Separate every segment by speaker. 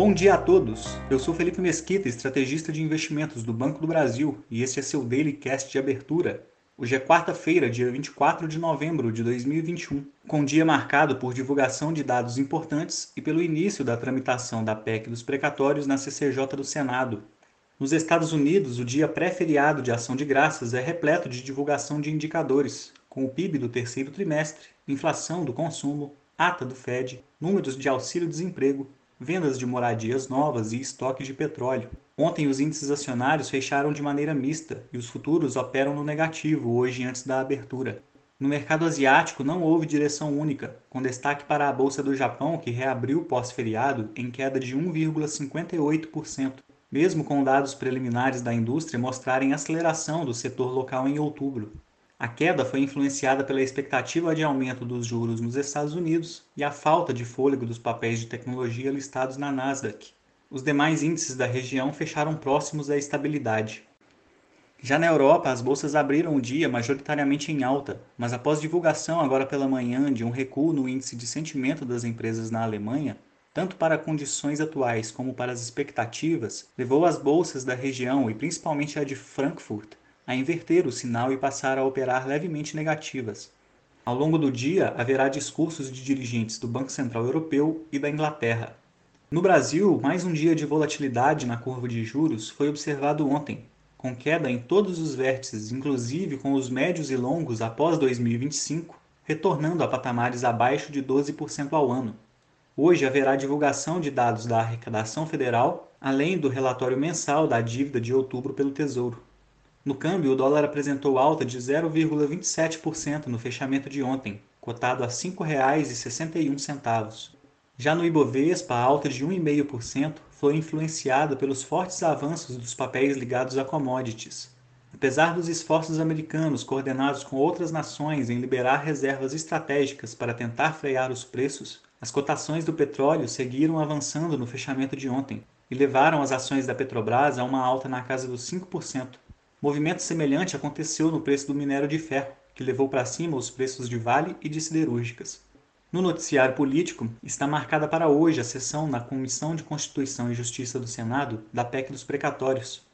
Speaker 1: Bom dia a todos! Eu sou Felipe Mesquita, estrategista de investimentos do Banco do Brasil, e este é seu Daily Cast de abertura. Hoje é quarta-feira, dia 24 de novembro de 2021, com dia marcado por divulgação de dados importantes e pelo início da tramitação da PEC dos precatórios na CCJ do Senado. Nos Estados Unidos, o dia pré-feriado de ação de graças é repleto de divulgação de indicadores, com o PIB do terceiro trimestre, inflação do consumo, ata do Fed, números de auxílio-desemprego, vendas de moradias novas e estoque de petróleo. Ontem os índices acionários fecharam de maneira mista e os futuros operam no negativo hoje antes da abertura. No mercado asiático não houve direção única, com destaque para a bolsa do Japão que reabriu pós-feriado em queda de 1,58%, mesmo com dados preliminares da indústria mostrarem aceleração do setor local em outubro. A queda foi influenciada pela expectativa de aumento dos juros nos Estados Unidos e a falta de fôlego dos papéis de tecnologia listados na Nasdaq. Os demais índices da região fecharam próximos da estabilidade. Já na Europa, as bolsas abriram o dia majoritariamente em alta, mas após divulgação agora pela manhã de um recuo no índice de sentimento das empresas na Alemanha, tanto para condições atuais como para as expectativas, levou as bolsas da região e principalmente a de Frankfurt a inverter o sinal e passar a operar levemente negativas. Ao longo do dia, haverá discursos de dirigentes do Banco Central Europeu e da Inglaterra. No Brasil, mais um dia de volatilidade na curva de juros foi observado ontem, com queda em todos os vértices, inclusive com os médios e longos após 2025, retornando a patamares abaixo de 12% ao ano. Hoje haverá divulgação de dados da arrecadação federal, além do relatório mensal da dívida de outubro pelo Tesouro. No câmbio, o dólar apresentou alta de 0,27% no fechamento de ontem, cotado a R$ 5,61. Já no Ibovespa, a alta de 1,5% foi influenciada pelos fortes avanços dos papéis ligados a commodities. Apesar dos esforços americanos coordenados com outras nações em liberar reservas estratégicas para tentar frear os preços, as cotações do petróleo seguiram avançando no fechamento de ontem e levaram as ações da Petrobras a uma alta na casa dos 5%. Movimento semelhante aconteceu no preço do minério de ferro, que levou para cima os preços de Vale e de siderúrgicas. No noticiário político, está marcada para hoje a sessão na Comissão de Constituição e Justiça do Senado da PEC dos precatórios.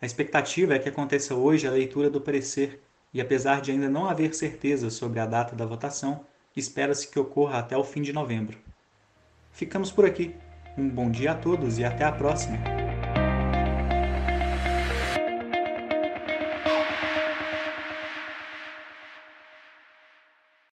Speaker 1: A expectativa é que aconteça hoje a leitura do parecer, e apesar de ainda não haver certeza sobre a data da votação, espera-se que ocorra até o fim de novembro. Ficamos por aqui. Um bom dia a todos e até a próxima!